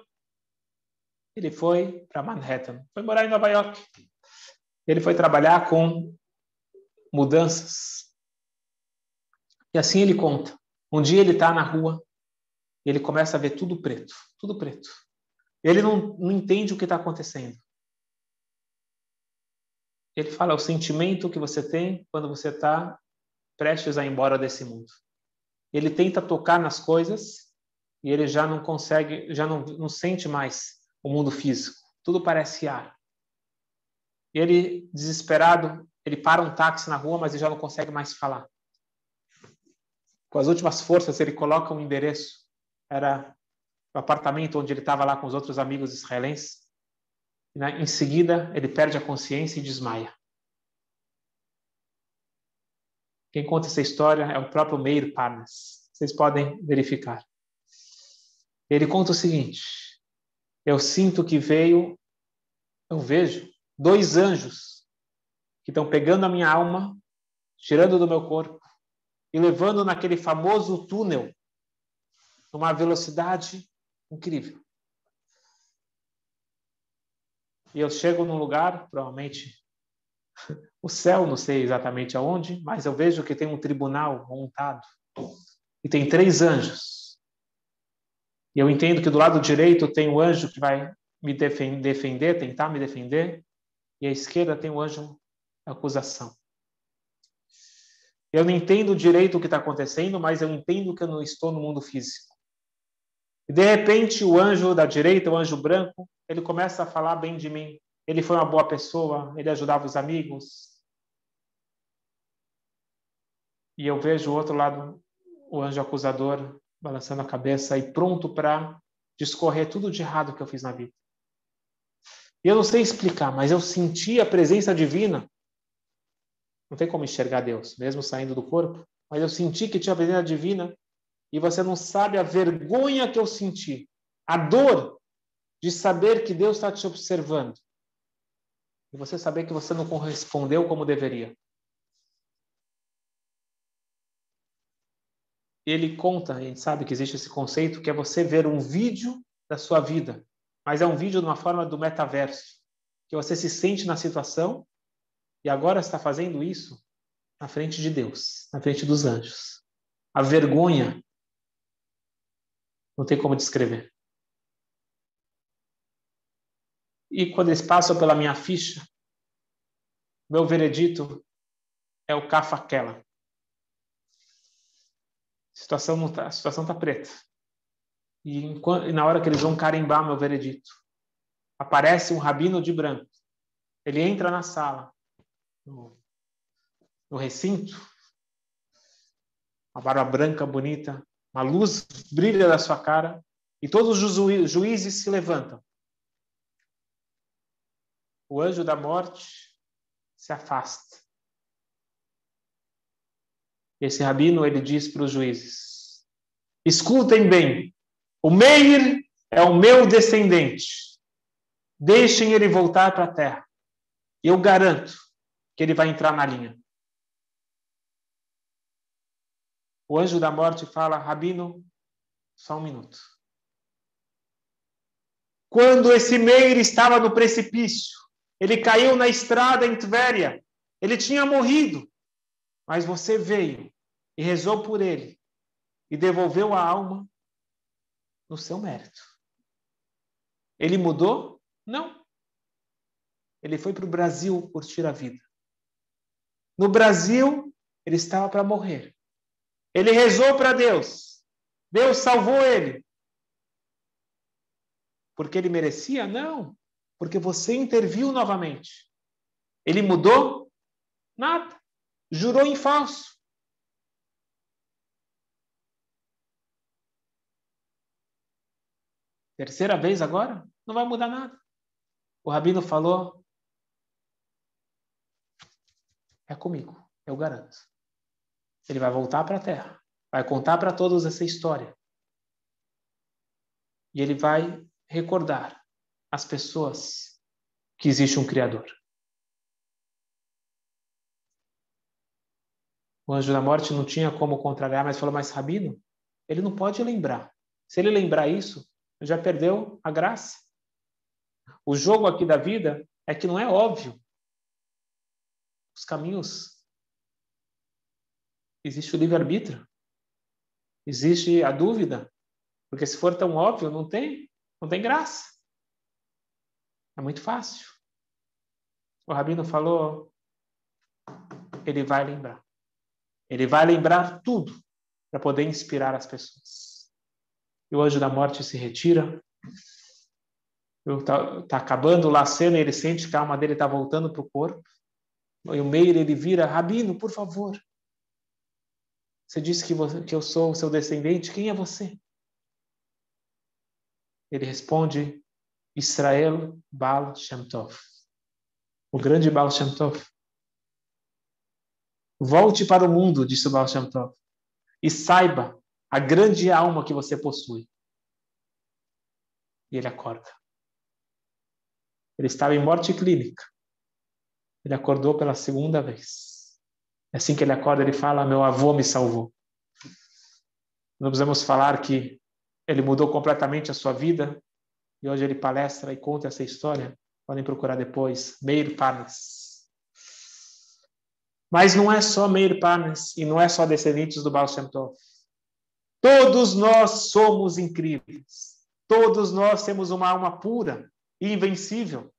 Ele foi para Manhattan, foi morar em Nova York. Ele foi trabalhar com mudanças. E assim ele conta. Um dia ele está na rua ele começa a ver tudo preto, tudo preto. Ele não, não entende o que está acontecendo. Ele fala o sentimento que você tem quando você está prestes a ir embora desse mundo. Ele tenta tocar nas coisas e ele já não consegue, já não, não sente mais o mundo físico. Tudo parece ar. E ele, desesperado, ele para um táxi na rua, mas ele já não consegue mais falar com as últimas forças, ele coloca um endereço. Era o apartamento onde ele estava lá com os outros amigos israelenses. Né, em seguida, ele perde a consciência e desmaia. Quem conta essa história é o próprio Meir Parnas. Vocês podem verificar. Ele conta o seguinte: Eu sinto que veio, eu vejo dois anjos que estão pegando a minha alma, tirando do meu corpo e levando naquele famoso túnel numa velocidade incrível. E eu chego num lugar, provavelmente [laughs] o céu, não sei exatamente aonde, mas eu vejo que tem um tribunal montado e tem três anjos. E eu entendo que do lado direito tem o anjo que vai me defender, tentar me defender, e à esquerda tem o anjo acusação. Eu não entendo direito o que está acontecendo, mas eu entendo que eu não estou no mundo físico. E de repente o anjo da direita, o anjo branco, ele começa a falar bem de mim. Ele foi uma boa pessoa, ele ajudava os amigos. E eu vejo o outro lado, o anjo acusador, balançando a cabeça e pronto para discorrer tudo de errado que eu fiz na vida. E eu não sei explicar, mas eu senti a presença divina. Não tem como enxergar Deus, mesmo saindo do corpo, mas eu senti que tinha a presença divina e você não sabe a vergonha que eu senti, a dor de saber que Deus está te observando e você saber que você não correspondeu como deveria. Ele conta, a gente sabe que existe esse conceito, que é você ver um vídeo da sua vida mas é um vídeo de uma forma do metaverso, que você se sente na situação e agora está fazendo isso na frente de Deus, na frente dos anjos. A vergonha não tem como descrever. E quando eles passam pela minha ficha, meu veredito é o cafaquela. A situação não tá, a situação está preta. E, na hora que eles vão carimbar meu veredito, aparece um rabino de branco. Ele entra na sala, no, no recinto, uma barba branca bonita, uma luz brilha da sua cara e todos os juízes se levantam. O anjo da morte se afasta. Esse rabino ele diz para os juízes: Escutem bem, o Meir é o meu descendente. Deixem ele voltar para a terra. Eu garanto que ele vai entrar na linha. O anjo da morte fala: Rabino, só um minuto. Quando esse Meir estava no precipício, ele caiu na estrada em Tvéria. Ele tinha morrido. Mas você veio e rezou por ele e devolveu a alma no seu mérito. Ele mudou? Não. Ele foi para o Brasil curtir a vida. No Brasil, ele estava para morrer. Ele rezou para Deus. Deus salvou ele. Porque ele merecia? Não. Porque você interviu novamente. Ele mudou? Nada. Jurou em falso. Terceira vez agora? Não vai mudar nada. O rabino falou: é comigo, eu garanto. Ele vai voltar para a terra, vai contar para todos essa história. E ele vai recordar as pessoas que existe um Criador. O anjo da morte não tinha como contrariar, mas falou: Mas Rabino, ele não pode lembrar. Se ele lembrar isso, já perdeu a graça. O jogo aqui da vida é que não é óbvio. Os caminhos. Existe o livre-arbítrio. Existe a dúvida. Porque se for tão óbvio, não tem, não tem graça. É muito fácil. O rabino falou, ele vai lembrar. Ele vai lembrar tudo para poder inspirar as pessoas e o anjo da morte se retira. Está tá acabando lá a cena ele sente que a alma dele está voltando para o corpo. E o Meir ele vira, Rabino, por favor. Você disse que, você, que eu sou o seu descendente, quem é você? Ele responde, Israel Baal Shem Tov. O grande Baal Shem Tov. Volte para o mundo, disse o Baal Shem Tov, e saiba a grande alma que você possui. E ele acorda. Ele estava em morte clínica. Ele acordou pela segunda vez. Assim que ele acorda, ele fala: Meu avô me salvou. Não precisamos falar que ele mudou completamente a sua vida. E hoje ele palestra e conta essa história. Podem procurar depois. Meir Parnas. Mas não é só Meir Panes e não é só descendentes do Baal Shem Tov. Todos nós somos incríveis. Todos nós temos uma alma pura e invencível.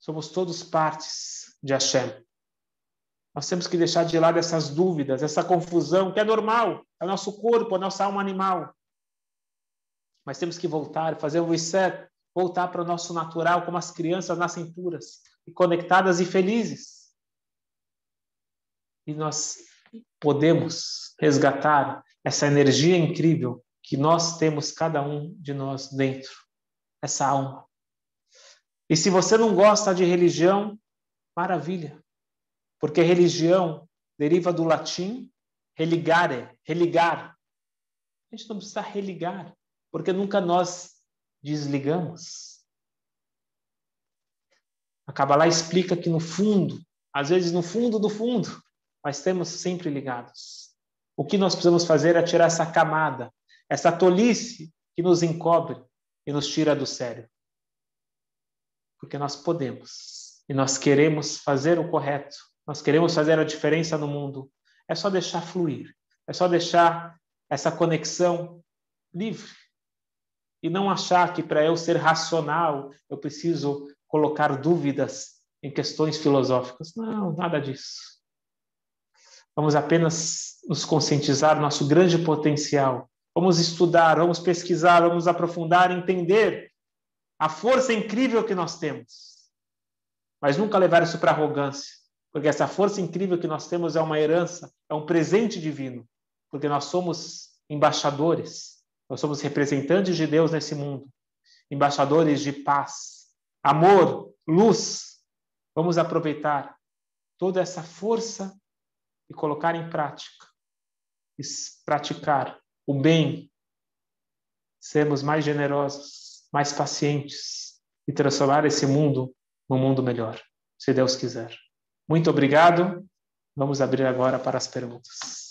Somos todos partes de Hashem. Nós temos que deixar de lado essas dúvidas, essa confusão, que é normal, é o nosso corpo, a nossa alma animal. Mas temos que voltar, fazer um reset, voltar para o nosso natural, como as crianças nascem puras e conectadas e felizes. E nós podemos resgatar essa energia incrível que nós temos, cada um de nós, dentro, essa alma. E se você não gosta de religião, maravilha, porque religião deriva do latim religare, religar. A gente não precisa religar, porque nunca nós desligamos. A Kabbalah explica que no fundo, às vezes no fundo do fundo, mas temos sempre ligados. O que nós precisamos fazer é tirar essa camada, essa tolice que nos encobre e nos tira do sério. Porque nós podemos e nós queremos fazer o correto, nós queremos fazer a diferença no mundo. É só deixar fluir, é só deixar essa conexão livre e não achar que para eu ser racional eu preciso colocar dúvidas em questões filosóficas. Não, nada disso. Vamos apenas nos conscientizar nosso grande potencial. Vamos estudar, vamos pesquisar, vamos aprofundar, entender a força incrível que nós temos. Mas nunca levar isso para arrogância, porque essa força incrível que nós temos é uma herança, é um presente divino, porque nós somos embaixadores nós somos representantes de Deus nesse mundo, embaixadores de paz, amor, luz. Vamos aproveitar toda essa força e colocar em prática, praticar o bem, sermos mais generosos, mais pacientes e transformar esse mundo num mundo melhor, se Deus quiser. Muito obrigado. Vamos abrir agora para as perguntas.